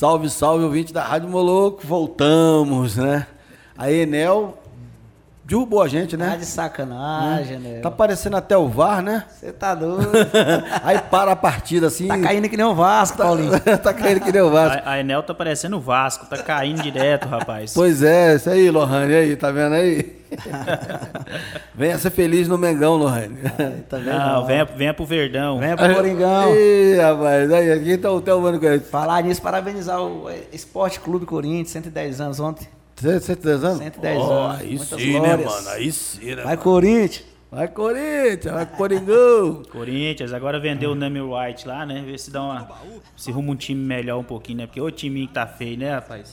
Salve, salve, ouvinte da Rádio Moloco. Voltamos, né? A Enel derrubou a gente, né? Tá de sacanagem, né? Tá parecendo até o VAR, né? Você tá doido. Aí para a partida assim. tá caindo que nem o Vasco, Paulinho. tá caindo que nem o Vasco. A, a Enel tá parecendo o Vasco, tá caindo direto, rapaz. Pois é, isso aí, Lohane, aí, tá vendo aí? venha ser feliz no Mengão, Lohane. Tá vendo? Não, venha, venha pro Verdão. Venha pro Coringão. Ih, rapaz, aí, aqui tá o Thelmano com ele. Falar nisso, parabenizar o Esporte Clube Corinthians, 110 anos ontem. Você, você tá dizendo? 110 Oh, anos. Aí Muitas sim, né, glórias. mano? Aí sim, né? Vai, Corinthians. Vai Corinthians, vai Coringão. Corinthians, agora vendeu o Nami White lá, né? Ver se dá uma. Se arruma um time melhor um pouquinho, né? Porque o time que tá feio, né, rapaz?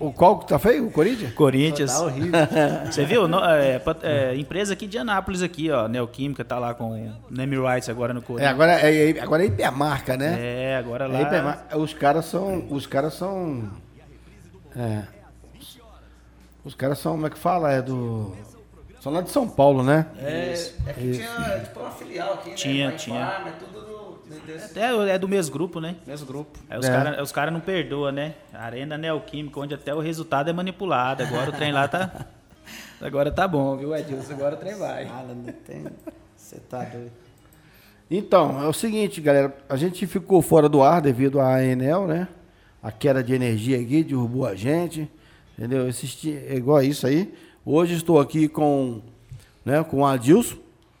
O qual que tá feio? O Corinthians? Corinthians. Tá horrível. Você viu? No- é, é, empresa aqui de Anápolis aqui, ó. Neoquímica tá lá com o Nami Rights agora no É, Corinthians. agora é, é- agora é hipermarca, né? É, agora É lá. hipermarca. Os caras são. Os caras são. É. Os caras são, como é que fala? É do. São lá de São Paulo, né? É, é que tinha tipo uma filial aqui, né? Tinha, Vai tinha. Farm, É tudo do, desse É, é do mesmo grupo, né? mesmo grupo. Aí os É. caras os cara não perdoam, né? Arena Neoquímica, onde até o resultado é manipulado. Agora o trem lá tá. Agora tá bom, viu, Edilson? Agora o trem vai. Fala, não tem. Você tá doido. Então, é o seguinte, galera. A gente ficou fora do ar devido à Enel, né? A queda de energia aqui derrubou a gente. Entendeu? Esse é igual a isso aí. Hoje estou aqui com, né, com o Adilson,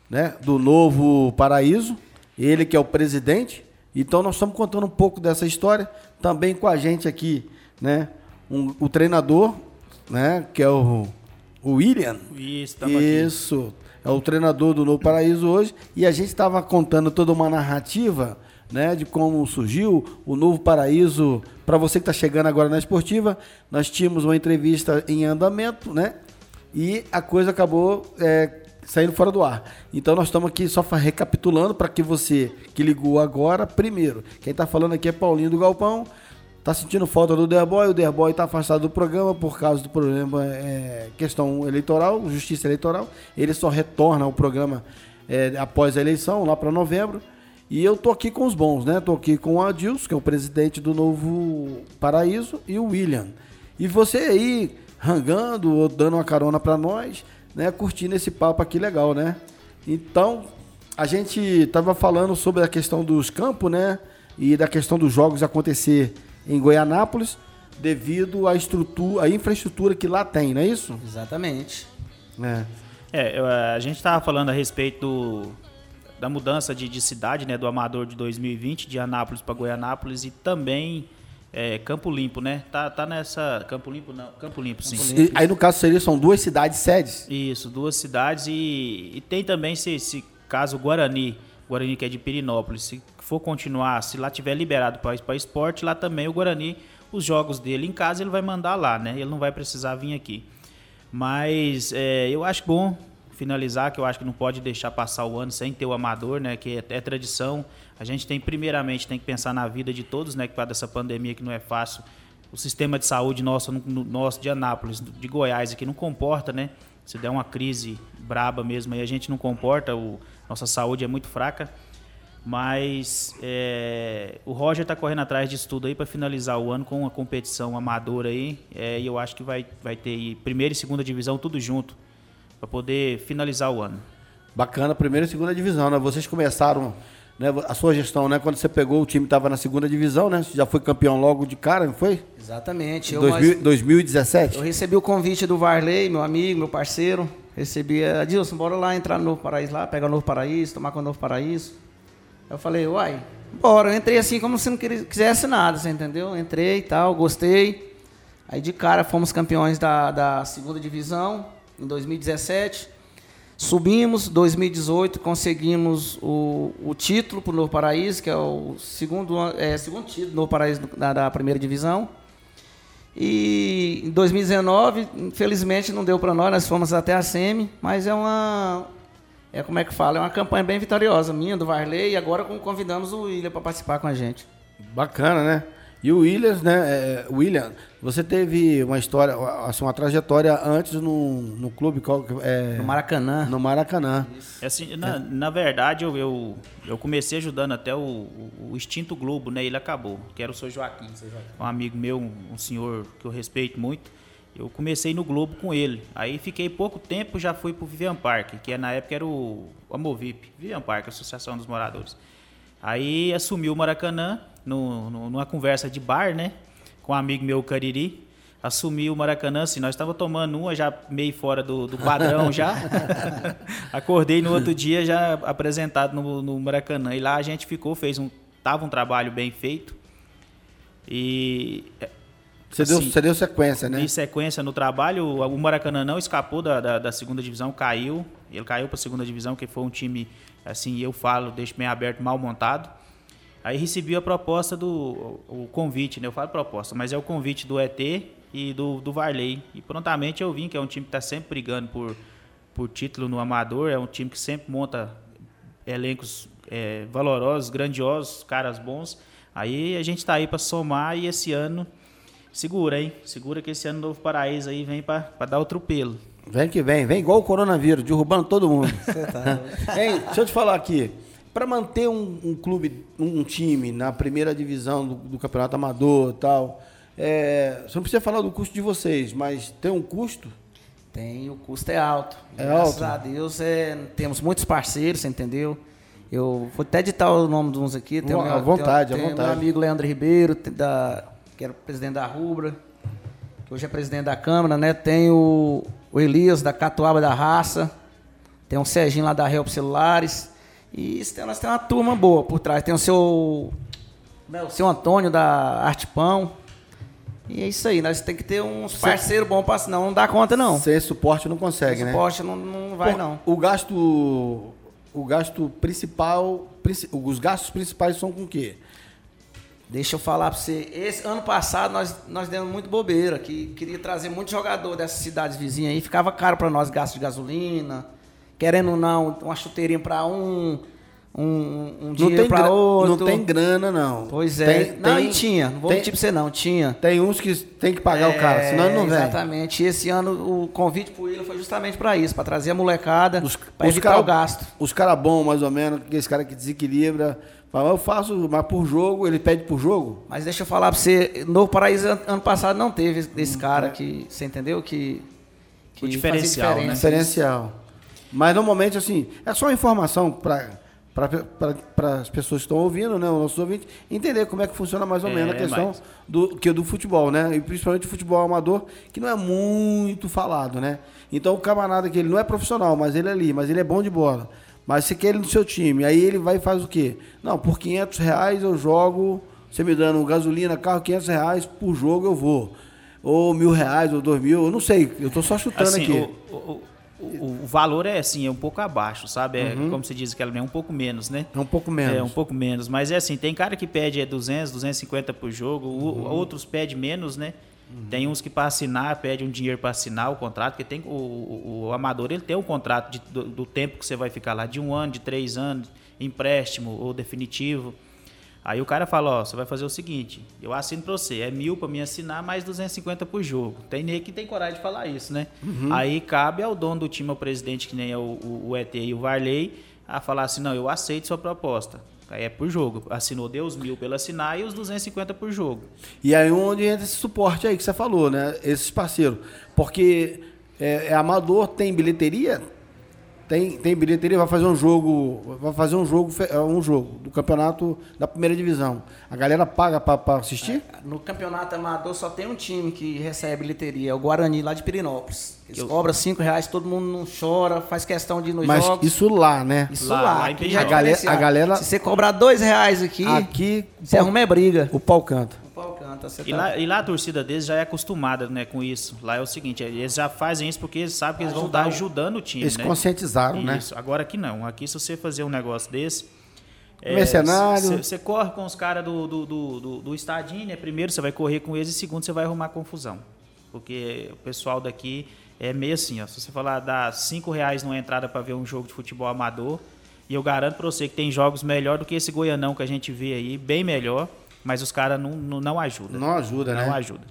né? Do Novo Paraíso. Ele que é o presidente. Então nós estamos contando um pouco dessa história. Também com a gente aqui, né? um- o treinador, né? Que é o, o William. Isso, tamo aqui. Isso. É o treinador do Novo Paraíso hoje. E a gente estava contando toda uma narrativa, né? De como surgiu o Novo Paraíso. Para você que está chegando agora na esportiva, nós tínhamos uma entrevista em andamento, né? E a coisa acabou é, saindo fora do ar. Então nós estamos aqui só recapitulando para que você que ligou agora, primeiro, quem está falando aqui é Paulinho do Galpão. Tá sentindo falta do Derboy, o Derboy tá afastado do programa por causa do problema é, questão eleitoral, justiça eleitoral. Ele só retorna ao programa é, após a eleição, lá para novembro. E eu tô aqui com os bons, né? Tô aqui com o Adilson, que é o presidente do Novo Paraíso, e o William. E você aí, rangando ou dando uma carona para nós, né? Curtindo esse papo aqui legal, né? Então, a gente tava falando sobre a questão dos campos, né? E da questão dos jogos acontecer em Goianápolis, devido à estrutura, à infraestrutura que lá tem, não é isso? Exatamente. É. É, a gente tava falando a respeito do- da mudança de, de cidade, né? Do Amador de 2020, de Anápolis para Goianápolis e também é, Campo Limpo, né? Tá, tá nessa. Campo Limpo não. Campo Limpo, sim. E aí, no caso, seria, são duas cidades sedes. Isso, duas cidades e, e tem também se, se caso o Guarani, Guarani que é de Pirinópolis, se for continuar, se lá tiver liberado para esporte, lá também o Guarani, os jogos dele em casa ele vai mandar lá, né? Ele não vai precisar vir aqui. Mas é, eu acho bom finalizar, que eu acho que não pode deixar passar o ano sem ter o amador, né? Que é, é tradição. A gente tem, primeiramente, tem que pensar na vida de todos, né? Que para dessa pandemia que não é fácil. O sistema de saúde nosso, no- no- nosso de Anápolis, de Goiás aqui, não comporta, né? Se der uma crise braba mesmo aí, a gente não comporta, o, nossa saúde é muito fraca. Mas é, o Roger está correndo atrás disso tudo aí para finalizar o ano com uma competição amadora aí. É, e eu acho que vai, vai ter primeira e segunda divisão tudo junto para poder finalizar o ano. Bacana, primeira e segunda divisão, né? Vocês começaram, né, a sua gestão, né? Quando você pegou o time estava na segunda divisão, né? Você já foi campeão logo de cara, não foi? Exatamente. Eu, 2000 mas- 2017? eu recebi o convite do Varley, meu amigo, meu parceiro. Recebi, Adilson, bora lá entrar no Novo Paraíso lá, pegar o Novo Paraíso, tomar com o Novo Paraíso. Eu falei, uai, bora. Eu entrei assim como se não quisesse nada, você entendeu? Entrei e tal, gostei. Aí de cara fomos campeões da, da segunda divisão em 2017. Subimos, 2018 conseguimos o, o título para o Novo Paraíso, que é o segundo, é, segundo título do Novo Paraíso da, da primeira divisão. E em 2019, infelizmente não deu para nós, nós fomos até a SEMI, mas é uma é como é que fala, é uma campanha bem vitoriosa minha do Varley e agora convidamos o William para participar com a gente. Bacana, né? E o Williams, né? É, William, você teve uma história, assim, uma trajetória antes no, no clube qual, é, No Maracanã. no Maracanã. É Assim, na, na verdade, eu, eu, eu comecei ajudando até o, o, o Extinto Globo, né? Ele acabou, que era o seu Joaquim. Um amigo meu, um, um senhor que eu respeito muito. Eu comecei no Globo com ele. Aí fiquei pouco tempo, já fui pro Vivian Park, que na época era o Amovip, Vivian Park, Associação dos Moradores. Aí assumiu o Maracanã, no, no- numa conversa de bar, né? Com um amigo meu, o Cariri. Assumi o Maracanã, assim, nós estávamos tomando uma já meio fora do, do padrão já. Acordei no outro dia já apresentado no, no Maracanã. E lá a gente ficou, fez um. Tava um trabalho bem feito. E Você, deu, Assim, você deu sequência, né? em sequência no trabalho, o o Maracanã não escapou da, da, da segunda divisão, caiu. Ele caiu para a segunda divisão, que foi um time, assim, eu falo, deixo bem aberto, mal montado. Aí recebi a proposta do o convite, né? Eu falo proposta, mas é o convite do ET e do, do Varley. E prontamente eu vim, que é um time que está sempre brigando por, por título no amador, é um time que sempre monta elencos é, valorosos, grandiosos, caras bons. Aí a gente está aí para somar e esse ano segura, hein? Segura que esse ano Novo Paraíso aí vem para dar outro pelo. Vem que vem, vem igual o coronavírus, derrubando todo mundo. tá Hein, deixa eu te falar aqui. Para manter um, um clube, um time na primeira divisão do, do campeonato amador e tal, é, você não precisa falar do custo de vocês, mas tem um custo? Tem, o custo é alto. É Graças alto? a Deus, é, temos muitos parceiros, você entendeu? Eu vou até editar o nome de uns aqui. Tem À meu- vontade, à tem, tem vontade. meu amigo Leandro Ribeiro, da, que era presidente da Rubra, que hoje é presidente da Câmara, né? Tem o, o Elias, da Catuaba da Raça. Tem o Serginho lá da Help Celulares. E tem- nós temos uma turma boa por trás. Tem o seu, né, o seu Antônio da Arte Pão. E é isso aí, nós temos que ter uns parceiros bons, pra, senão não dá conta, não. Sem suporte não consegue, Esse né? poste não, não vai, Pô, não. O gasto, o gasto principal, princi- os gastos principais são com o quê? Deixa eu falar pra você. Esse ano passado nós, nós demos muito bobeira, que queria trazer muito jogador dessas cidades vizinhas aí. Ficava caro pra nós gasto de gasolina. Querendo ou não, uma chuteirinha pra um, um, um Não dinheiro gra- outro. não tem grana, não. Pois é. Tem- não, tem- e tinha. Não vou tem- mentir pra você, não. Tinha. Tem uns que tem que pagar o cara, senão ele não vem. É, Exatamente. E esse ano o convite pro Willian foi justamente pra isso, pra trazer a molecada, os evitar cara- o gasto. Os caras bons, mais ou menos, esse cara que desequilibra. Fala, eu faço, mas por jogo, ele pede por jogo. Mas deixa eu falar pra você, Novo Paraíso an- ano passado não teve Hum, esse cara que, você entendeu? Que, que O diferencial, né? diferença. Diferencial. Mas normalmente, assim, é só informação para as pessoas que estão ouvindo, né, os nossos ouvintes, entender como é que funciona mais ou É, menos a questão mas- do, que do futebol, né? E principalmente o futebol amador, que não é muito falado, né? Então o camarada que ele não é profissional, mas ele é ali, mas ele é bom de bola. Mas você quer ele no seu time, aí ele vai e faz o quê? Não, por 500 reais eu jogo, você me dando gasolina, carro, 500 reais por jogo eu vou. Ou mil reais, ou dois mil, eu não sei, eu tô só chutando Assim, aqui. o, o, o, o valor é assim, é um pouco abaixo, sabe? É, Como se diz que ela é um pouco menos, né? É um pouco menos. É, um pouco menos. Mas é assim, tem cara que pede é 200, 250 por jogo, o- outros pedem menos, né? Tem uns que para assinar, pede um dinheiro para assinar o contrato, porque tem o, o- o amador ele tem um contrato de- do, do tempo que você vai ficar lá, de um ano, de três anos, empréstimo ou definitivo. Aí o cara fala, ó, você vai fazer o seguinte, eu assino pra você, é mil pra mim assinar, mais 250 por jogo. Tem nem que tem coragem de falar isso, né? Aí cabe ao dono do time, ao presidente, que nem é o, o, o ET e o Varley, a falar assim, não, eu aceito sua proposta. Aí é por jogo. Assinou, deu os mil pelo assinar e os 250 por jogo. E aí onde entra esse suporte aí que você falou, né? Esses parceiros. Porque é, é amador, tem bilheteria? Tem, tem bilheteria, vai fazer um jogo, vai fazer um jogo, é, um jogo do campeonato da primeira divisão. A galera paga para assistir? No campeonato amador só tem um time que recebe bilheteria, é o Guarani, lá de Pirinópolis. Eles Eu- cobram 5 reais, todo mundo não chora, faz questão de ir nos Mas jogos. isso lá, né? Isso lá, lá, lá é A galera- a galera- Se você cobrar dois reais aqui, Aqui você arruma é briga. o pau canta. Pau canta, você E tá- lá, e lá a torcida deles já é acostumada né, com isso. Lá é o seguinte, eles já fazem isso porque eles sabem que eles vão estar ajudando o time. Eles né? conscientizaram, né? Isso. Agora aqui não. Aqui se você fazer um negócio desse. Mercenário. Você corre com os caras do, do, do, do, do estadinho, né? Primeiro você vai correr com eles e segundo você vai arrumar confusão. Porque o pessoal daqui é meio assim, ó. Se você falar dar cinco reais numa entrada para ver um jogo de futebol amador, e eu garanto para você que tem jogos melhor do que esse Goianão que a gente vê aí, bem melhor. Mas os caras não, não, não ajudam. Não ajuda, né? Não ajuda.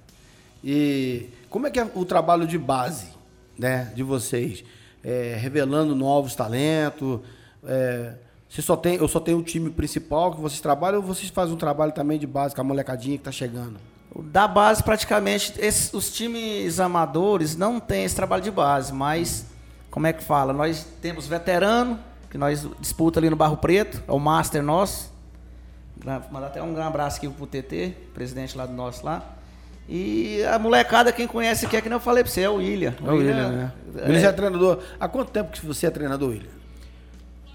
E como é que é o trabalho de base, né, de vocês? É, revelando novos talentos. É, você só tem, eu só tenho o time principal que vocês trabalham ou vocês fazem um trabalho também de base com a molecadinha que está chegando? Da base, praticamente, esses, os times amadores não têm esse trabalho de base, mas, como é que fala? Nós temos veterano, que nós disputa ali no Barro Preto, é o master nosso. Mandar até um grande abraço aqui pro TT, presidente lá do nosso lá. E a molecada, quem conhece aqui, é que nem eu falei pra você, é o William. É o William, né? O William já é treinador. Há quanto tempo que você é treinador, William?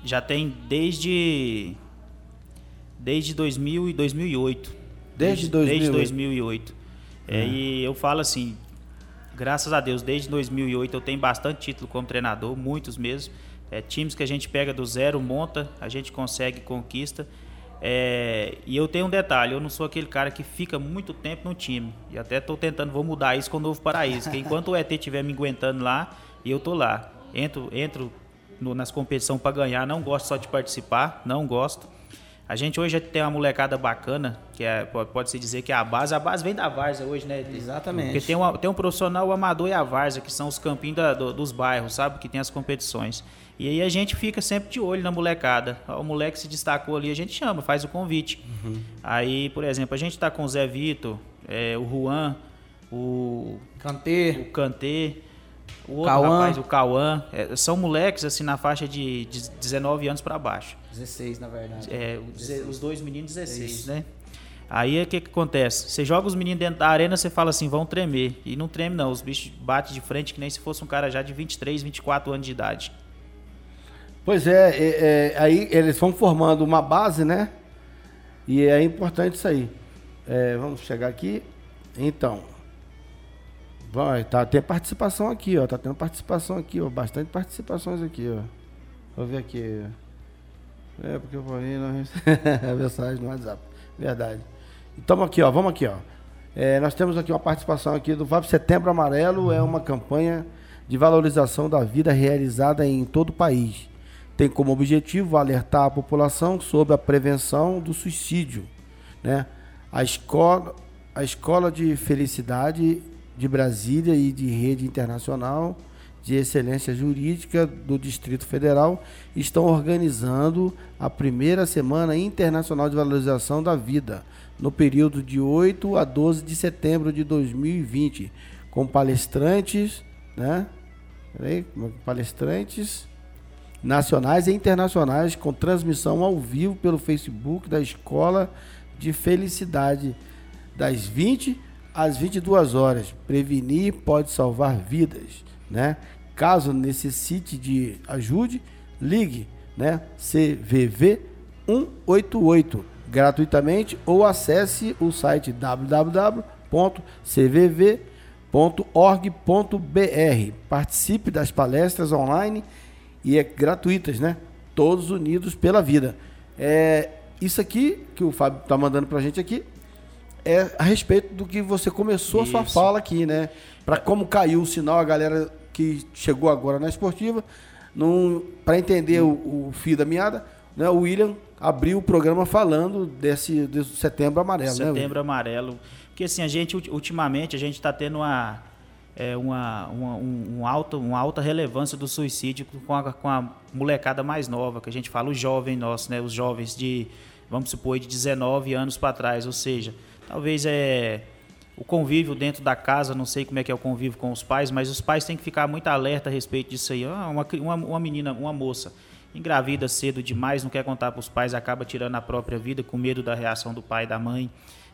Já tem desde. Desde 2000 e 2008. Desde 2008? Desde 2008. É, e eu falo assim, graças a Deus, desde 2008 eu tenho bastante título como treinador, muitos mesmo. É, times que a gente pega do zero, monta, a gente consegue, conquista. É, e eu tenho um detalhe, eu não sou aquele cara que fica muito tempo no time. E até estou tentando, vou mudar isso com o Novo Paraíso. Enquanto o ET estiver me aguentando lá, eu tô lá. Entro, entro no, nas competições para ganhar, não gosto só de participar, não gosto. A gente hoje tem uma molecada bacana, que é, pode-se dizer que é a base. A base vem da Várzea hoje, né? Exatamente. Porque tem, uma, tem um profissional, o amador e a Várzea, que são os campinhos da, do, dos bairros, sabe? Que tem as competições. E aí a gente fica sempre de olho na molecada. O moleque se destacou ali, a gente chama, faz o convite. Uhum. Aí, por exemplo, a gente está com o Zé Vitor, é, o Juan, o Cantê, o Cantê o outro Cauã. rapaz, o Cauã, é, são moleques assim na faixa de, de 19 anos para baixo. 16, na verdade. É, os dois meninos 16, é né? Aí o que, que acontece? Você joga os meninos dentro da arena, você fala assim, vão tremer. E não treme não, os bichos batem de frente que nem se fosse um cara já de 23, 24 anos de idade. Pois é, é, é aí eles vão formando uma base, né? E é importante isso aí. É, vamos chegar aqui. Então, Vai, tá, tem participação aqui, ó. Tá tendo participação aqui, ó. Bastante participações aqui, ó. Vou ver aqui. É, porque eu falei não a mensagem no WhatsApp. Verdade. Então aqui, ó. Vamos aqui, ó. É, nós temos aqui uma participação aqui do VAP Setembro Amarelo. É uma campanha de valorização da vida realizada em todo o país. Tem como objetivo alertar a população sobre a prevenção do suicídio. Né? A, escola, a Escola de Felicidade de Brasília e de rede internacional de excelência jurídica do Distrito Federal estão organizando a primeira semana internacional de valorização da vida no período de 8 a 12 de setembro de 2020, com palestrantes, né? Peraí, é palestrantes nacionais e internacionais com transmissão ao vivo pelo Facebook da Escola de Felicidade das 20 às 22 horas. Prevenir pode salvar vidas, né? Caso necessite de ajude, ligue, né? CVV 188 gratuitamente ou acesse o site www.cvv.org.br. Participe das palestras online e é gratuitas, né? Todos unidos pela vida. É isso aqui que o Fábio está mandando para a gente aqui é a respeito do que você começou Isso. a sua fala aqui, né? Para como caiu o sinal, a galera que chegou agora na esportiva, para entender o, o, fio da meada, né? O William abriu o programa falando desse, desse setembro amarelo, setembro né? Setembro amarelo. Porque assim, a gente, ultimamente, a gente está tendo uma, é, uma, uma, um, um alta, uma alta relevância do suicídio com a, com a molecada mais nova, que a gente fala, o jovem nosso, né? Os jovens de, vamos supor, de 19 anos para trás, ou seja, Talvez é o convívio dentro da casa, não sei como é que é o convívio com os pais, mas os pais têm que ficar muito alerta a respeito disso aí. Ah, uma, uma, uma menina, uma moça, engravida cedo demais, não quer contar para os pais, acaba tirando a própria vida com medo da reação do pai e da mãe.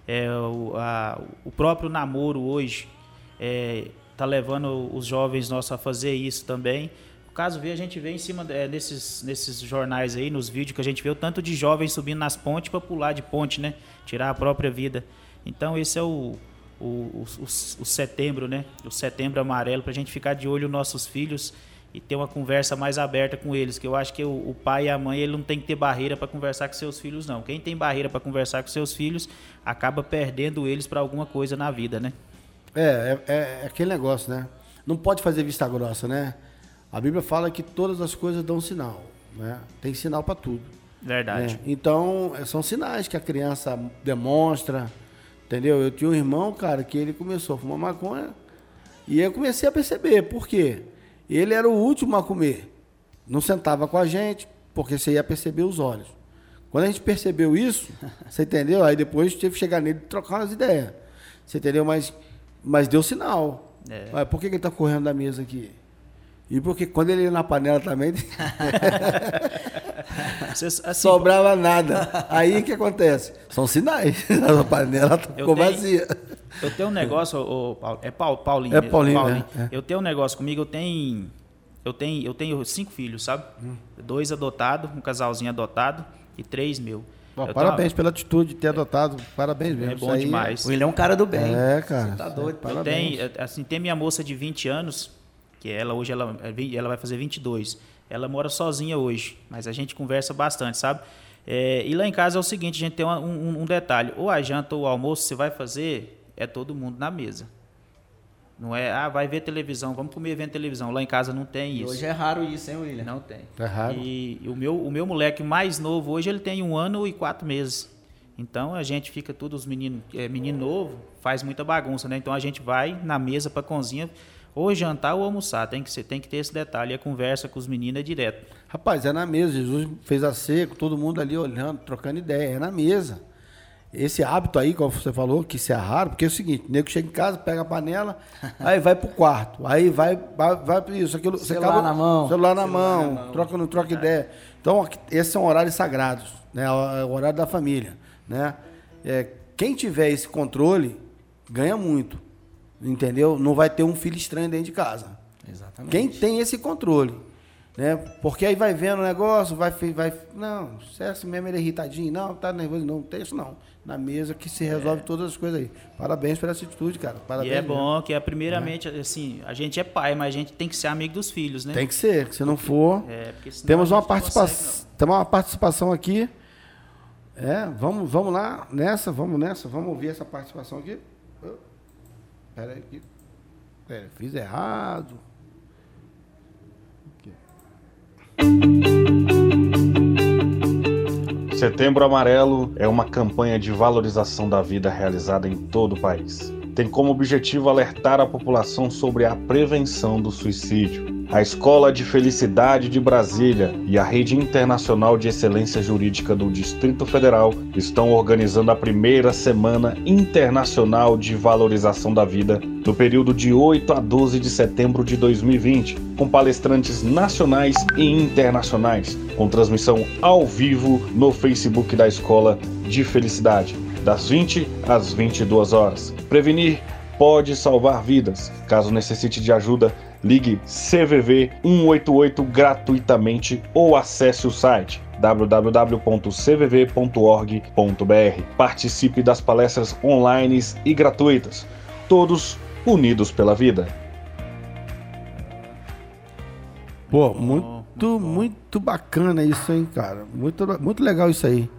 É, o, a, o próprio namoro hoje está é, tá levando os jovens nossos a fazer isso também. Caso vê, a gente vê em cima é, desses, nesses jornais aí, nos vídeos que a gente vê o tanto de jovens subindo nas pontes para pular de ponte, né? Tirar a própria vida. Então esse é o, o, o, o setembro, né? O setembro amarelo, para a gente ficar de olho nos nossos filhos e ter uma conversa mais aberta com eles. Que eu acho que o, o pai e a mãe ele não tem que ter barreira para conversar com seus filhos, não. Quem tem barreira para conversar com seus filhos acaba perdendo eles para alguma coisa na vida, né? É, é, é, aquele negócio, né? Não pode fazer vista grossa, né? A Bíblia fala que todas as coisas dão sinal, né? Tem sinal para tudo. Verdade. né? Então, são sinais que a criança demonstra, entendeu? Eu tinha um irmão, cara, que ele começou a fumar maconha e eu comecei a perceber, por quê? Ele era o último a comer. Não sentava com a gente, porque você ia perceber os olhos. Quando a gente percebeu isso, você entendeu? Aí depois teve que chegar nele e trocar umas ideias. Você entendeu? Mas, mas deu sinal. É. Mas por que, que ele tá correndo da mesa aqui? E porque quando ele ia na panela também, Vocês, assim, sobrava nada. Aí o que acontece? São sinais. A panela Eu ficou tenho- vazia. Eu tenho um negócio, ô, Paulo, é Paulo, Paulinho. É mesmo, Paulinho, é, é. Eu tenho um negócio comigo, eu tenho, eu tenho, eu tenho cinco filhos, sabe? Hum. Dois adotados, um casalzinho adotado e três meu. Eu tenho parabéns pela atitude de ter adotado. Parabéns mesmo. É bom aí demais. O William é um cara do bem. É, cara. Você tá doido. Eu Parabéns. tenho, assim, tem minha moça de 20 anos, que ela hoje ela, ela vai fazer 22. Ela mora sozinha hoje, mas a gente conversa bastante, sabe? É, e lá em casa é o seguinte, a gente tem uma- um, um detalhe. Ou a janta ou o almoço você vai fazer, é todo mundo na mesa. Não é, ah, vai ver televisão, vamos comer vendo televisão. Lá em casa não tem isso. hoje é raro isso, hein, William? Não tem. É raro. E, e o, meu, o meu moleque mais novo hoje, ele tem um ano e quatro meses. Então a gente fica todos os meninos, é, menino novo, faz muita bagunça, né? Então a gente vai na mesa para cozinha, ou jantar ou almoçar. Tem que, ser, tem que ter esse detalhe. E a conversa com os meninos é direto. Rapaz, é na mesa. Jesus fez a seco, todo mundo ali olhando, trocando ideia. É na mesa. Esse hábito aí, como você falou, que isso é raro, porque é o seguinte, o nego chega em casa, pega a panela, aí vai pro quarto, aí vai, vai, vai pra isso, aquilo. você Celular na mão. Celular na Celular mão, na mão. troca não troca ideia. Então, esses são horários sagrados, né? É o horário da família, né? É, quem tiver esse controle, ganha muito, entendeu? Não vai ter um filho estranho dentro de casa. Exatamente. Quem tem esse controle, né? Porque aí vai vendo o negócio, vai, vai, não, se é assim mesmo ele é irritadinho, não, tá nervoso, não, não tem isso não. Na mesa que se resolve todas as coisas aí. Parabéns pela atitude, cara. Parabéns. e é mesmo. bom que, é, primeiramente, assim, a gente é pai, mas a gente tem que ser amigo dos filhos, né? Tem que ser, se não for. É, Temos uma participação, temos uma participação aqui. É, vamos, vamos lá nessa, vamos nessa, vamos ouvir essa participação aqui. Oh, Pera aí, aqui. Pera, fiz errado. Setembro Amarelo é uma campanha de valorização da vida realizada em todo o país. Tem como objetivo alertar a população sobre a prevenção do suicídio. A Escola de Felicidade de Brasília e a Rede Internacional de Excelência Jurídica do Distrito Federal estão organizando a primeira Semana Internacional de Valorização da Vida no período de 8 a 12 de setembro de 2020, com palestrantes nacionais e internacionais, com transmissão ao vivo no Facebook da Escola de Felicidade, das 20 às 22 horas. Prevenir pode salvar vidas. Caso necessite de ajuda, ligue CVV 188 gratuitamente ou acesse o site www.cvv.org.br. Participe das palestras online e gratuitas. Todos unidos pela vida. Pô, muito, muito bacana isso, hein, cara. Muito, muito legal isso aí.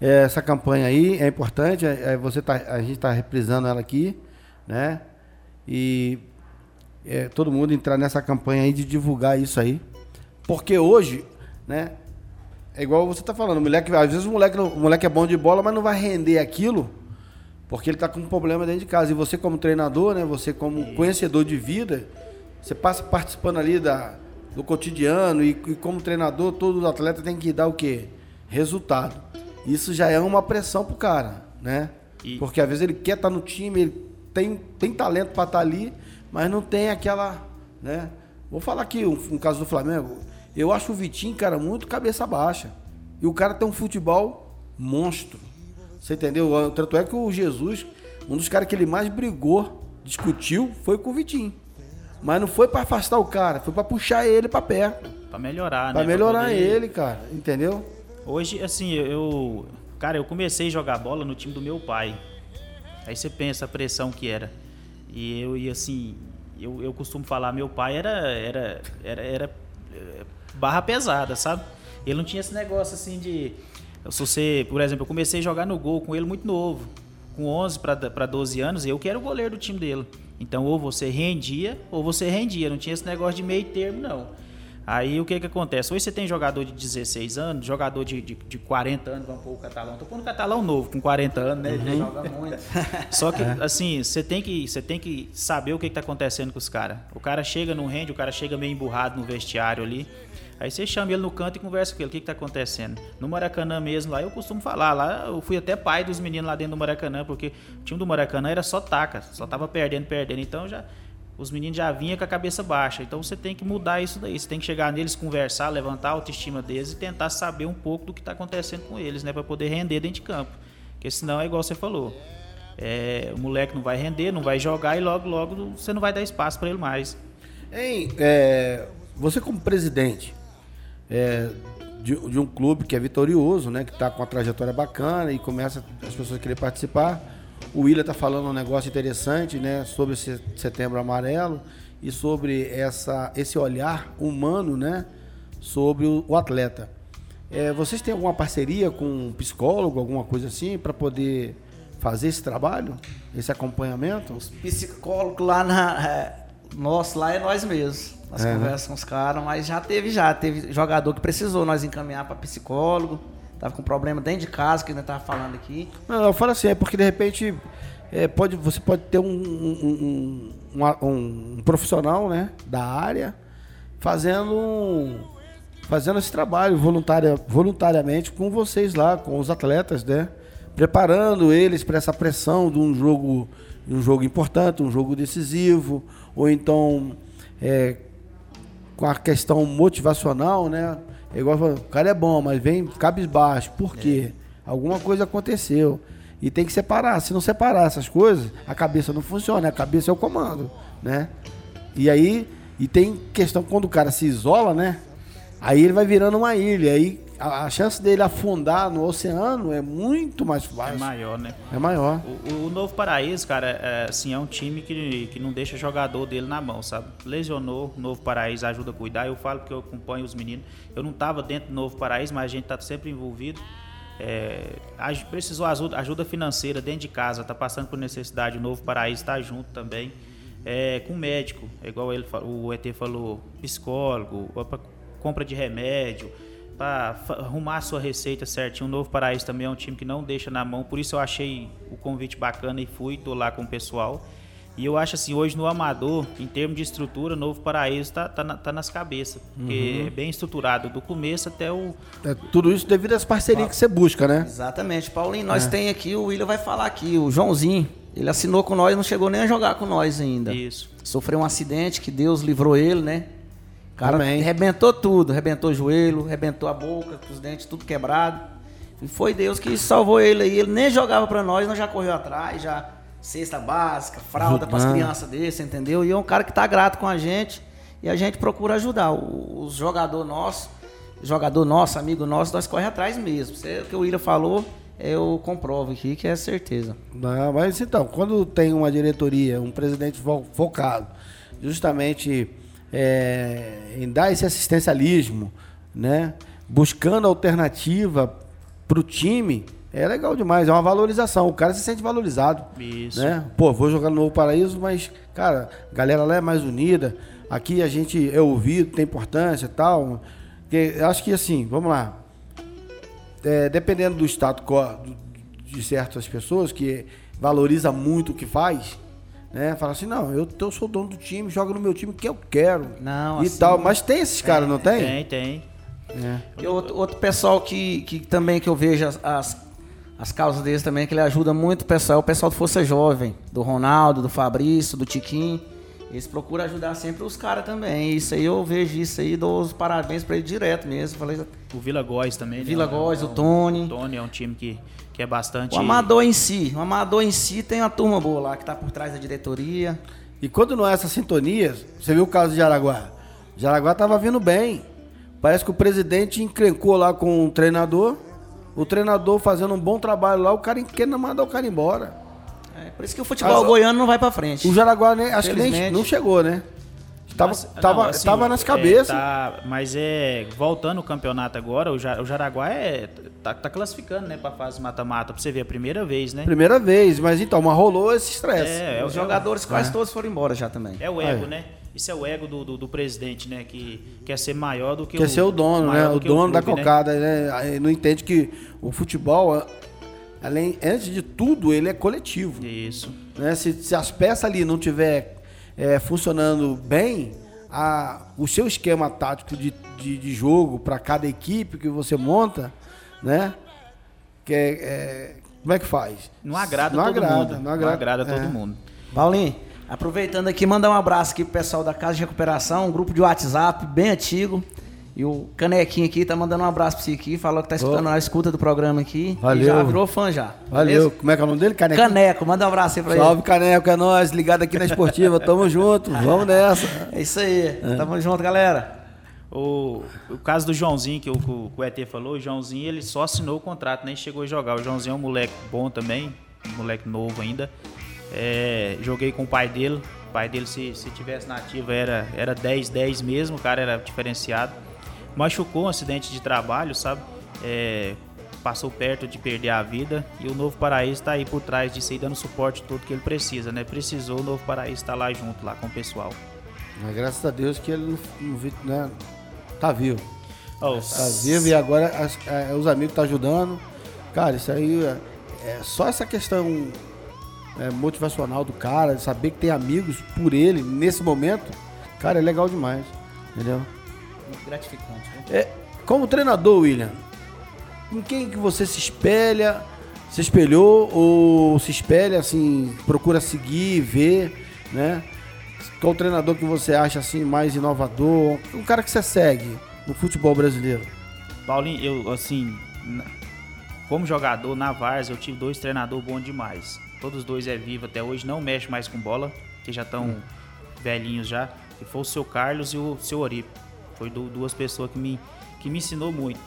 É, essa campanha aí é importante. é- é você tá, a gente está reprisando ela aqui, né? E é, todo mundo entrar nessa campanha aí de divulgar isso aí. Porque hoje, né? É igual você tá falando, o moleque, às vezes o moleque, o moleque é bom de bola, mas não vai render aquilo porque ele tá com um problema dentro de casa. E você como treinador, né? Você como conhecedor de vida, você passa participando ali da, do cotidiano e, e como treinador, todo atleta tem que dar o quê? Resultado. Isso já é uma pressão pro cara, né? E- Porque às vezes ele quer estar no time, ele tem, tem talento para estar ali, mas não tem aquela, né? Vou falar aqui um, um caso do Flamengo. Eu acho o Vitinho, cara, muito cabeça baixa. E o cara tem um futebol monstro. Você entendeu? Tanto é que o Jesus, um dos caras que ele mais brigou, discutiu, foi com o Vitinho. Mas não foi para afastar o cara, foi para puxar ele para perto. Pra melhorar, Para né? melhorar poder- ele, cara. Entendeu? Hoje, assim, eu. Cara, eu comecei a jogar bola no time do meu pai. Aí você pensa a pressão que era. E eu, e assim, eu, eu costumo falar, meu pai era, era, era, era eh, barra pesada, sabe? Ele não tinha esse negócio assim de. Se você, por exemplo, eu comecei a jogar no gol com ele muito novo, com 11 para 12 anos, eu que era o goleiro do time dele. Então, ou você rendia, ou você rendia. Não tinha esse negócio de meio termo, não. Aí o que que acontece? Hoje você tem jogador de 16 anos, jogador de, de, de 40 anos, vamos pôr o catalão. Tô pondo o catalão novo, com 40 anos, né? Ele joga muito. Só que, assim, você tem que, você tem que saber o que, que tá acontecendo com os caras. O cara chega, não rende, o cara chega meio emburrado no vestiário ali. Aí você chama ele no canto e conversa com ele. O que, que tá acontecendo? No Maracanã mesmo, lá eu costumo falar. Lá eu fui até pai dos meninos lá dentro do Maracanã, porque o time do Maracanã era só taca, só tava perdendo, perdendo. Então já os meninos já vinham com a cabeça baixa. Então você tem que mudar isso daí. Você tem que chegar neles, conversar, levantar a autoestima deles e tentar saber um pouco do que está acontecendo com eles, né? Para poder render dentro de campo. Porque senão é igual você falou. É, o moleque não vai render, não vai jogar e logo, logo você não vai dar espaço para ele mais. Hein, é, você como presidente é, de, de um clube que é vitorioso, né? Que está com uma trajetória bacana e começa as pessoas a querer participar. O William está falando um negócio interessante, né, sobre esse setembro amarelo e sobre essa, esse olhar humano, né, sobre o, o atleta. É, vocês têm alguma parceria com um psicólogo, alguma coisa assim, para poder fazer esse trabalho, esse acompanhamento? Os psicólogos lá na. É, nosso lá é nós mesmos. Nós É, né? conversamos com os caras, mas já teve já. Teve jogador que precisou nós encaminhar para psicólogo. Tava com problema dentro de casa, que a gente tava falando aqui. Não, eu falo assim, é porque de repente é, pode, você pode ter um, um, um, um- profissional né, da área fazendo, fazendo esse trabalho voluntária, voluntariamente com vocês lá, com os atletas, né? Preparando eles para essa pressão de um jogo, um jogo importante, um jogo decisivo, ou então é, com a questão motivacional, né? É igual falar, o cara é bom, mas vem cabisbaixo. Por quê? Alguma coisa aconteceu. E tem que separar. Se não separar essas coisas, a cabeça não funciona. A cabeça é o comando, né? E aí, e tem questão quando o cara se isola, né? Aí ele vai virando uma ilha. Aí a, a chance dele afundar no oceano é muito mais É fácil. maior, né? É maior. O, o Novo Paraíso, cara, é, assim, é um time que, que não deixa jogador dele na mão, sabe? Lesionou, Novo Paraíso ajuda a cuidar. Eu falo porque eu acompanho os meninos. Eu não estava dentro do Novo Paraíso, mas a gente tá sempre envolvido. É, precisou ajuda, ajuda financeira dentro de casa, tá passando por necessidade. O Novo Paraíso está junto também. É, com médico, é igual ele, o ET falou, psicólogo, pra compra de remédio, para arrumar a sua receita certinho. O Novo Paraíso também é um time que não deixa na mão, por isso eu achei o convite bacana e fui, tô lá com o pessoal. E eu acho assim, hoje no Amador, em termos de estrutura, o Novo Paraíso tá, tá, na- tá nas cabeças. Porque é bem estruturado, do começo até o. É tudo isso devido às parcerias que você busca, né? Exatamente. Paulinho, nós tem aqui, o William vai falar aqui, o Joãozinho. Ele assinou com nós, não chegou nem a jogar com nós ainda. Isso. Sofreu um acidente que Deus livrou ele, né? O cara Amém. arrebentou tudo, arrebentou o joelho, arrebentou a boca, os dentes tudo quebrado. E foi Deus que salvou ele aí. Ele nem jogava pra nós, nós já correu atrás, já cesta básica, fralda pras Ajudando. crianças desse, entendeu? E é um cara que tá grato com a gente e a gente procura ajudar. O- jogador nosso, jogador nosso, amigo nosso, nós corre atrás mesmo. Você, o que o William falou, eu comprovo aqui que é certeza. Não, mas então, quando tem uma diretoria, um presidente fo- focado justamente é, em dar esse assistencialismo, né? buscando alternativa para o time, é legal demais, é uma valorização. O cara se sente valorizado. Isso. Né? Pô, vou jogar no Novo Paraíso, mas, cara, a galera lá é mais unida. Aqui a gente é ouvido, tem importância e tal. Eu acho que assim, vamos lá é, dependendo do status de certas pessoas que valoriza muito o que faz, né? Fala assim, não, eu, eu sou dono do time, jogo no meu time que eu quero. Não, e assim- tal. Mas tem esses caras, não tem? Tem, tem. É. E outro, outro pessoal que, que também que eu vejo as, as, as causas deles também, que ele ajuda muito o pessoal, é o pessoal do Força Jovem, do Ronaldo, do Fabrício, do Tiquinho. Eles procuram ajudar sempre os caras também. Isso aí eu vejo isso aí, dou os parabéns pra ele direto mesmo. Falei, O Vila Góis também. né? Vila É um- Góis, é o um- Tony. O Tony é um time que, que é bastante. O amador em si, o amador em si tem uma turma boa lá que tá por trás da diretoria. E quando não é essa sintonia, você viu o caso de Jaraguá. Jaraguá tava vindo bem. Parece que o presidente encrencou lá com o treinador. O treinador fazendo um bom trabalho lá, o cara querendo mandar o cara embora. É, por isso que o futebol Mas, goiano não vai pra frente. O Jaraguá, né, acho que nem não chegou, né? Tava, Mas, tava, não, assim, tava nas é, cabeças. tá, mas é. Voltando o campeonato agora, o, Ja- o Jaraguá é. Tá, tá classificando, né, pra fase mata-mata. Pra você ver a primeira vez, né? Primeira vez, mas então, mas rolou esse estresse. É, é, Os o- jogadores quase todos foram embora já também. É o ego, né? Isso é o ego do, do, do presidente, né? Que quer ser maior do que Quer ser o dono, né? O dono da clube, né? cocada, né? Aí Não entende que o futebol, além, antes de tudo, ele é coletivo. Isso. né? Se, se as peças ali não tiver é, funcionando bem, a, o seu esquema tático de, de, de jogo para cada equipe que você monta, né? Que é, é- como é que faz? Não agrada Não todo agrada, mundo. não Não agrada, agrada, é. todo mundo. Paulinho, aproveitando aqui, mandar um abraço aqui pro pessoal da Casa de Recuperação, um grupo de WhatsApp bem antigo. E o Canequinho aqui tá mandando um abraço pra você aqui, falou que tá escutando a escuta do programa aqui. Valeu. E já virou fã já. Valeu. beleza? Como é que é o nome dele? Caneco. Caneco, manda um abraço aí pra Salve, Caneco, é nós, ligado aqui na Esportiva. Tamo junto, vamos nessa. ele. É isso aí. Tamo junto, galera. O, o caso do Joãozinho, que o, que o ET falou, o Joãozinho ele só assinou o contrato, nem chegou a jogar. O Joãozinho é um moleque bom também, um moleque novo ainda. É, joguei com o pai dele. O pai dele, se, se tivesse na ativa, era, era 10-10 mesmo, o cara era diferenciado. Machucou um acidente de trabalho, sabe? É, passou perto de perder a vida. E o Novo Paraíso está aí por trás disso aí, dando suporte todo que ele precisa, né? Precisou, o Novo Paraíso está lá junto, lá com o pessoal. Mas graças a Deus que ele não, não né, tá vivo. Ó, Tá vivo e agora as- é, os amigos estão ajudando. Cara, isso aí é, é só essa questão é, motivacional do cara, de saber que tem amigos por ele nesse momento, cara, é legal demais. Entendeu? Gratificante. né? É, como treinador, William, em quem que você se espelha? Se espelhou ou se espelha assim, procura seguir, ver, né? Qual o treinador que você acha assim mais inovador? Um cara que você segue no futebol brasileiro? Paulinho, eu, assim, como jogador na Vars, eu tive dois treinadores bons demais. Todos os dois é vivo até hoje, não mexe mais com bola, que já estão velhinhos já. Que foi o seu Carlos e o seu Oripe. Foi du- duas pessoas que me, que me ensinou muito.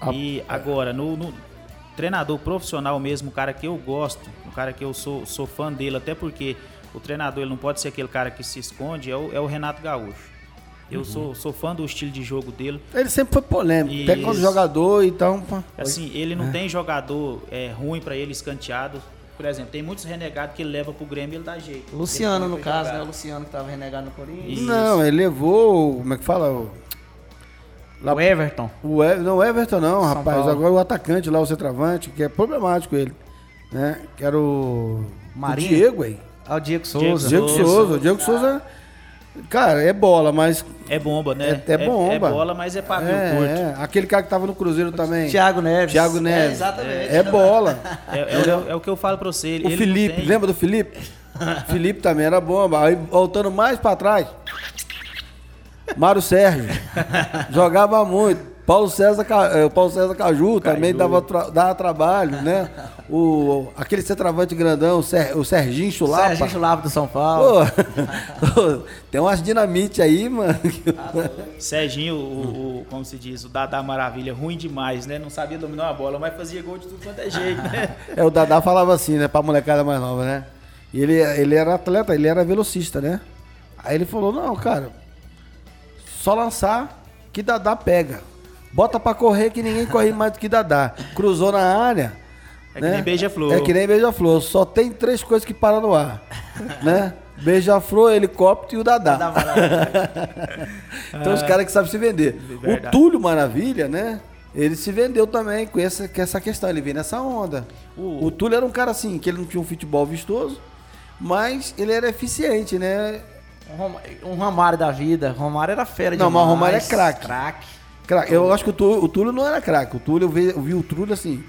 A- E agora, no, no treinador profissional mesmo, o cara que eu gosto, o cara que eu sou, sou fã dele, até porque o treinador ele não pode ser aquele cara que se esconde, é o, é o Renato Gaúcho. Eu sou, sou fã do estilo de jogo dele. Ele sempre foi polêmico, até quando jogador, então. Assim, ele não tem jogador é, ruim pra ele escanteado. Por exemplo, tem muitos renegados que ele leva pro Grêmio e ele dá jeito. Luciano, no caso, jogar. né? O Luciano que tava renegado no Corinthians. Não, ele levou. Como é que fala? O, lá- O Everton. o Ever- não, o Everton não, São rapaz. Paulo. Agora o atacante lá, o centroavante, que é problemático ele. Né? Que era o. Marinho? O Diego, aí. Ah, o Diego Diego Souza. Diego Souza. Souza. O Diego Souza. Cara, é bola, mas. É bomba, né? É, é bomba. É, bola, mas é pavio é, curto. é. Aquele cara que tava no Cruzeiro também. Thiago Neves. Thiago Neves. É, exatamente. É bola. É, é- é o que eu falo pra você. Ele, O ele Felipe, tem- lembra do Felipe? Felipe também era bomba. Aí voltando mais pra trás. Mário Sérgio. Jogava muito. Paulo César, eh, o Paulo César Caju, também dava, tra- dava trabalho, né? O, aquele centroavante grandão, o, Ser, o Serginho Chulapa. Serginho Chulapa do São Paulo. Pô, tem umas dinamite aí, mano. Serginho, o, o- como se diz, o Dadá Maravilha, ruim demais, né? Não sabia dominar a bola, mas fazia gol de tudo quanto é jeito, né? É, o Dadá falava assim, né, pra molecada mais nova, né? E ele, ele era atleta, ele era velocista, né? Aí ele falou, não, cara, só lançar que Dadá pega. Bota pra correr que ninguém corre mais do que Dadá. Cruzou na área. É que nem beija-flor. É que nem beija-flor. Só tem três coisas que param no ar. né? Beija-flor, helicóptero e o Dadá. Então os caras que sabem se vender. O Verdade. Túlio Maravilha, né? Ele se vendeu também com essa, com essa questão. Ele veio nessa onda. O- O Túlio era um cara assim, que ele não tinha um futebol vistoso, mas ele era eficiente, né? Um Rom- Romário da vida. Romário era fera Não, demais. mas o Romário é craque. Craque. Craque. Eu acho que o Túlio, o Túlio não era craque. O Túlio, eu vi, eu vi o Túlio assim.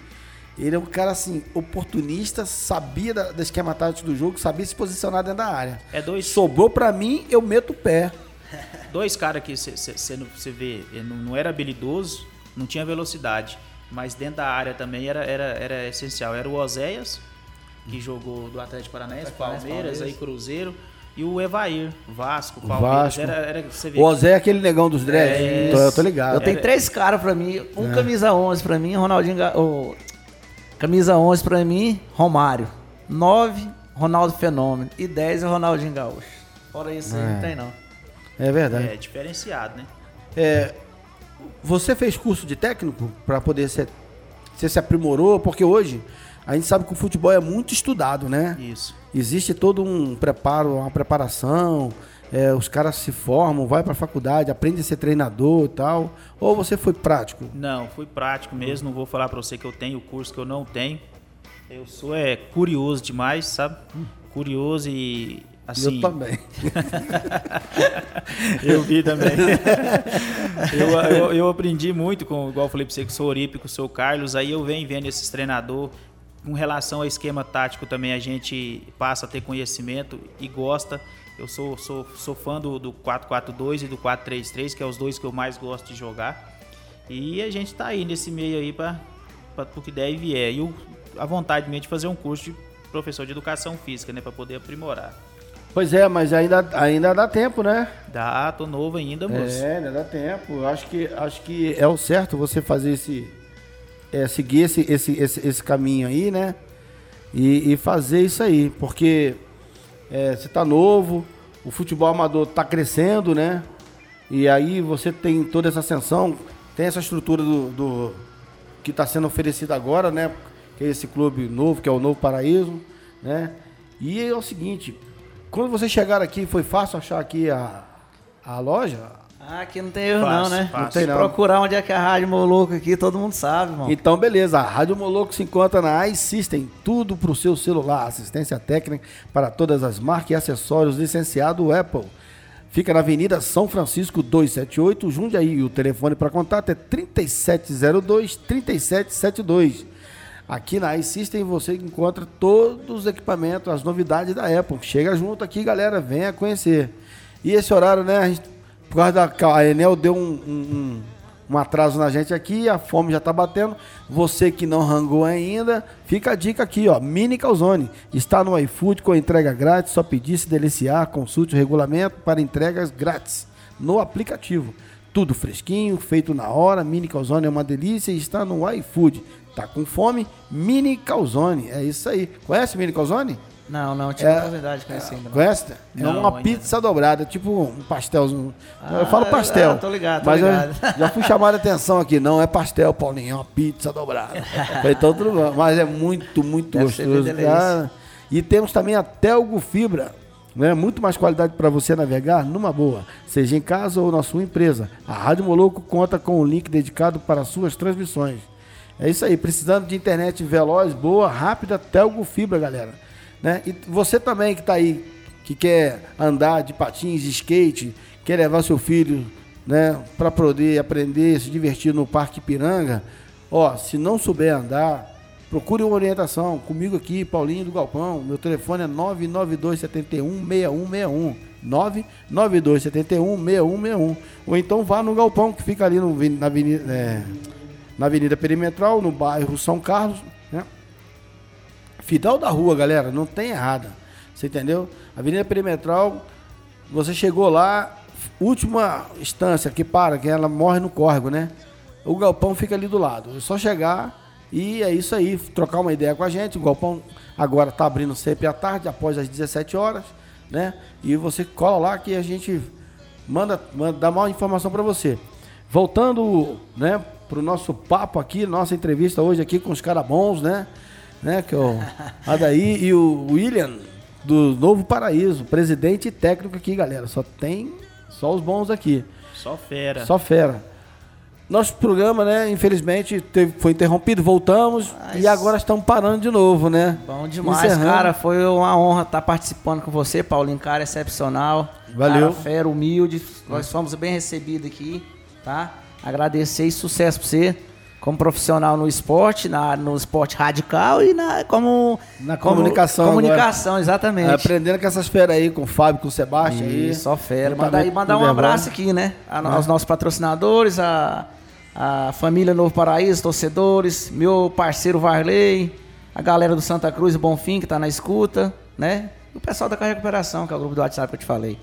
Ele é um cara assim, oportunista, sabia da, da esquema tático do jogo, sabia se posicionar dentro da área. É dois, Sobrou pra mim, eu meto o pé. dois caras que você vê, não, não era habilidoso, não tinha velocidade, mas dentro da área também era, era, era essencial. Era o Oséias, que jogou do Atlético Paranaense, Paranaense, Palmeiras, aí Palmeiras. Cruzeiro, e o Evair, Vasco, O Palmeiras. Vasco. Era, era, você vê, O Ozé é aquele negão dos dreads. É, Tô- eu tô ligado. Eu tenho três caras pra mim. Um camisa 11 pra mim, Ronaldinho... Ga- o- camisa 11 pra mim, Romário. 9, Ronaldo Fenômeno. E 10 é Ronaldinho Gaúcho. Fora isso aí, É. não tem não. É verdade. é diferenciado, né? É, você fez curso de técnico para poder ser. Você se aprimorou? Porque hoje a gente sabe que o futebol é muito estudado, né? Isso. Existe todo um preparo, uma preparação, é, os caras se formam, vai para a faculdade, aprende a ser treinador e tal? Ou você foi prático? Não, fui prático mesmo. Não vou falar para você que eu tenho curso que eu não tenho. Eu sou é curioso demais, sabe? Curioso e assim. Eu também. eu vi também. eu, eu, eu, aprendi muito com, igual eu falei para você, com o seu Oripe, com o seu Carlos. Aí eu venho vendo esses treinadores. Com relação ao esquema tático também a gente passa a ter conhecimento e gosta. Eu sou, sou, sou fã do, do 4-4-2 e do 4-3-3, que é os dois que eu mais gosto de jogar. E a gente está aí nesse meio aí para o que der e vier. E o, a vontade de fazer um curso de professor de educação física, né? Para poder aprimorar. Pois é, mas ainda, ainda dá tempo, né? Dá, tô novo ainda, moço. É, ainda dá tempo. Acho que, acho que é o certo você fazer esse. É, seguir esse, esse, esse, esse caminho aí, né? E, e fazer isso aí. Porque é, você está novo, o futebol amador está crescendo, né? E aí você tem toda essa ascensão, tem essa estrutura do, do que está sendo oferecida agora, né? Que é esse clube novo, que é o Novo Paraíso, né? E é o seguinte, quando vocês chegaram aqui, foi fácil achar aqui a, a loja? Ah, aqui não tem erro fácil, não, né? Fácil. Não tem Se não. procurar onde é que é a Rádio Moloco aqui, todo mundo sabe, irmão. Então, beleza. A Rádio Moloco se encontra na iSystem, tudo para o seu celular. Assistência técnica para todas as marcas e acessórios, licenciado Apple. Fica na Avenida São Francisco 278, Jundiaí. O telefone para contato é 3702-3772. Aqui na iSystem você encontra todos os equipamentos, as novidades da Apple. Chega junto aqui, galera, venha conhecer. E esse horário, né, a gente por causa da. A Enel deu um, um, um atraso na gente aqui, a fome já está batendo. Você que não rangou ainda, fica a dica aqui, ó. Mini Calzone. Está no iFood com entrega grátis. Só pedir se deliciar. Consulte o regulamento para entregas grátis no aplicativo. Tudo fresquinho, feito na hora. Mini Calzone é uma delícia e está no iFood. Tá com fome? Mini Calzone. É isso aí. Conhece Mini Calzone? Não, não, tive é, oportunidade de conhecer ainda. Conhece? Não, é uma pizza dobrada, tipo um pastelzinho. Ah, eu falo pastel. Ah, tô ligado, tô mas ligado. já fui chamado a atenção aqui. Não é pastel, Paulinho, é uma pizza dobrada. então, tudo Mas é muito, muito Deve gostoso. Cara. E temos também a Telgo Fibra. Né? Muito mais qualidade para você navegar numa boa, seja em casa ou na sua empresa. A Rádio Moloco conta com um link dedicado para suas transmissões. É isso aí, precisando de internet veloz, boa, rápida, Telgo Fibra, galera. Né? E você também que está aí, que quer andar de patins, de skate, quer levar seu filho né, para poder aprender, se divertir no Parque Piranga, ó, se não souber andar, procure uma orientação. Comigo aqui, Paulinho do Galpão. Meu telefone é 992 71 6161. 992 71 6161. Ou então vá no Galpão, que fica ali no, na, avenida, é, na Avenida Perimetral, no bairro São Carlos, Fidal da rua, galera, não tem errada. Você entendeu? Avenida Perimetral, você chegou lá, última instância que para, que ela morre no córrego, né? O galpão fica ali do lado. É só chegar e é isso aí, trocar uma ideia com a gente. O galpão agora está abrindo sempre à tarde, após as 17 horas, né? E você cola lá que a gente manda, manda dá uma informação para você. Voltando, né, pro nosso papo aqui, nossa entrevista hoje aqui com os caras bons, né? Né? Que é o Adaí e o William do Novo Paraíso, presidente e técnico aqui, galera. Só tem só os bons aqui. Só fera. Só fera. Nosso programa, né, infelizmente, teve, foi interrompido, voltamos Mas... e agora estamos parando de novo, né? Bom demais, Encerrando. cara. Foi uma honra estar participando com você, Paulinho, cara excepcional. Valeu. Cara, fera, humilde. Nós fomos bem recebidos aqui, tá? Agradecer e sucesso para você como profissional no esporte, na, no esporte radical e na, como. Na comunicação. Como, comunicação, agora. exatamente. É, aprendendo com essas feras aí, com o Fábio, com o Sebastião aí. Só fera. Mandar, aí, mandar um abraço aqui, né? A, é. Aos nossos patrocinadores, a, a família Novo Paraíso, torcedores, meu parceiro Varley, a galera do Santa Cruz e Bonfim, que está na escuta, né? E o pessoal da Recuperação, que é o grupo do WhatsApp que eu te falei.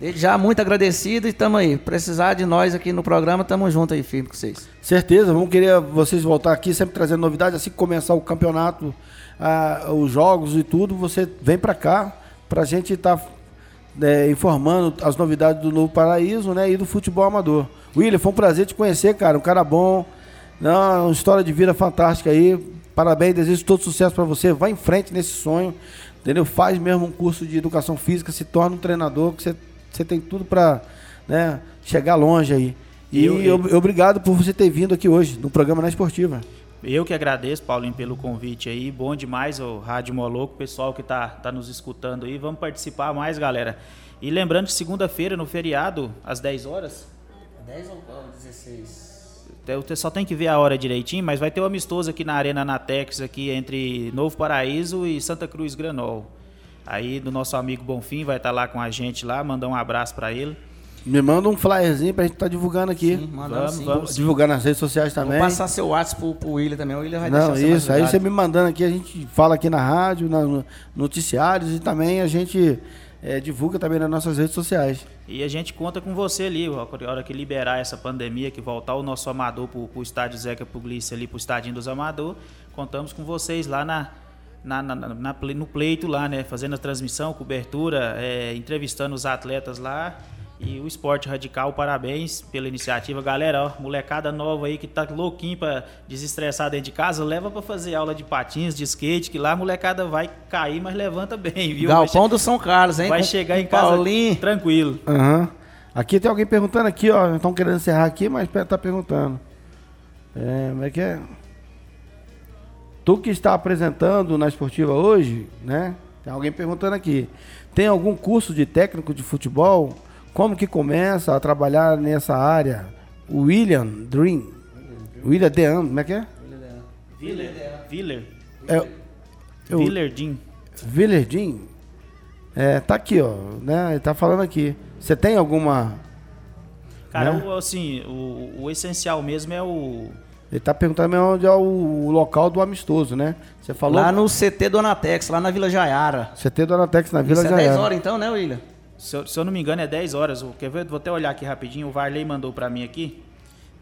Já, muito agradecido e estamos aí. Precisar de nós aqui no programa, estamos juntos aí, firme com vocês. Certeza, vamos querer vocês voltar aqui, sempre trazendo novidades. Assim que começar o campeonato, ah, os jogos e tudo, você vem para cá, para a gente estar tá, é, informando as novidades do Novo Paraíso né, e do futebol amador. William, foi um prazer te conhecer, cara. Um cara bom, não, uma história de vida fantástica aí. Parabéns, desejo todo sucesso para você. Vá em frente nesse sonho, entendeu? Faz mesmo um curso de educação física, se torna um treinador que você você tem tudo para né, chegar longe aí. E Eu- eu- ob- obrigado por você ter vindo aqui hoje no programa Na Esportiva. Eu que agradeço, Paulinho, pelo convite aí. Bom demais o Rádio Moloco, o pessoal que tá, tá nos escutando aí. Vamos participar mais, galera. E lembrando que segunda-feira, no feriado, às 10 horas, 10 ou 16? Te- Você só tem que ver a hora direitinho, mas vai ter um amistoso aqui na Arena Natex, aqui entre Novo Paraíso e Santa Cruz Granol. Aí do nosso amigo Bonfim vai estar lá com a gente lá, mandar um abraço para ele. Me manda um flyerzinho pra gente estar divulgando aqui. Sim, mandando Vamos, sim. vamos. Divulgar nas redes sociais Vou também. passar seu WhatsApp pro, pro William também. O William vai Não, deixar isso. Aí você me mandando aqui, a gente fala aqui na rádio, na, no- noticiários e também a gente eh, divulga também nas nossas redes sociais. E a gente conta com você ali, ó, a hora que liberar essa pandemia, que voltar o nosso amador pro, pro estádio Zeca Puglisi ali, pro estadinho dos amador, contamos com vocês lá na, na, na- na- no pleito lá, né? Fazendo a transmissão, cobertura, é, entrevistando os atletas lá. E o Esporte Radical, parabéns pela iniciativa. Galera, ó, molecada nova aí que tá louquinho pra desestressar dentro de casa, leva pra fazer aula de patins, de skate, que lá a molecada vai cair, mas levanta bem, viu? Vai Galpão do São Carlos, hein? Vai Com- chegar com em casa Paulinho. tranquilo. Aham. Aqui tem alguém perguntando aqui, ó. Estão querendo encerrar aqui, mas tá perguntando. É, como é que é? Tu que está apresentando na esportiva hoje, né? Tem alguém perguntando aqui. Tem algum curso de técnico de futebol? Como que começa a trabalhar nessa área? O William Dream. William Dean, como é que é? Viller. Viller. É, eu- Viller Jim. Villardim? É, tá aqui, ó, né? Ele tá falando aqui. Você tem alguma. Cara, Né? o, assim, o, o essencial mesmo é o. Ele tá perguntando mesmo onde é o, local do amistoso, né? Você falou. Lá no CT do Anatex, lá na Vila Jaiara. CT do Anatex na Vila Isso é 10 Jaiara. horas então, né, William? Se eu, se eu não me engano, é 10 horas. O- Quer ver? Vou até olhar aqui rapidinho. O Varley mandou pra mim aqui.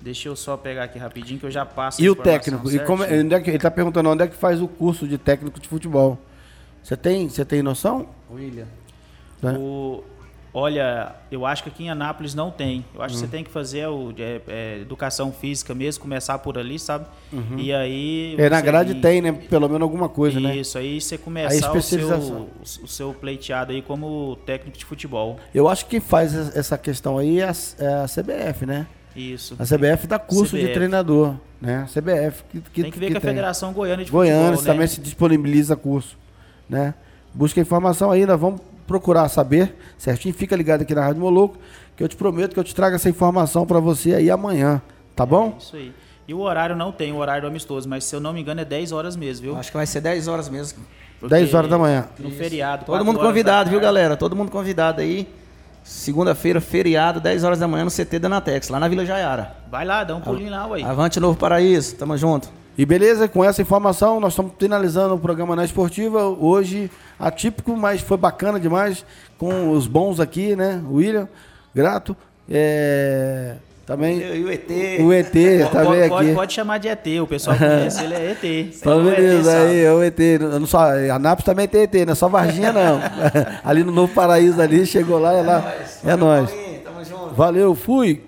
Deixa eu só pegar aqui rapidinho que eu já passo. a E o técnico? E como, onde é que, ele tá perguntando onde é que faz o curso de técnico de futebol. Você tem, você tem noção? William. né? O- olha, eu acho que aqui em Anápolis não tem. Eu acho que você tem que fazer o, é, é, educação física mesmo, começar por ali, sabe? E aí. É, na grade ir- tem, né? Pelo menos alguma coisa, né? Isso, aí você começar o, seu, o seu pleiteado aí como técnico de futebol. Eu acho que faz es- essa questão aí é a, é a CBF, né? Isso. A CBF dá curso de CBF. treinador, né? CBF que, que tem que ver com a Federação Goiana de Goiânia Futebol, né? também se disponibiliza curso, né? Busca informação aí, nós vamos procurar saber certinho. Fica ligado aqui na Rádio Moloco, que eu te prometo que eu te trago essa informação para você aí amanhã, tá bom? Isso aí. E o horário não tem, o horário do amistoso, mas se eu não me engano é 10 horas mesmo, viu? Acho que vai ser 10 horas mesmo. Porque 10 horas da manhã. No feriado. Todo 4 mundo convidado, da viu, galera? Todo mundo convidado aí. Segunda-feira, feriado, 10 horas da manhã no CT da Anatex, lá na Vila Jaiara. Vai lá, dá um pulinho lá, ué. Avante Novo Paraíso, tamo junto. E beleza, com essa informação, nós estamos finalizando o programa na Esportiva. Hoje, atípico, mas foi bacana demais. Com os bons aqui, né? William, grato. É, também E o ET. o ET também pode, pode, aqui. pode chamar de ET, o pessoal conhece, ele é ET. Então, o ET beleza, aí, é o ET. Não só, a Nápoles também tem ET, não é só Varginha, não. ali no Novo Paraíso, ali, chegou lá, é lá. É nóis. Tamo junto. Valeu, fui.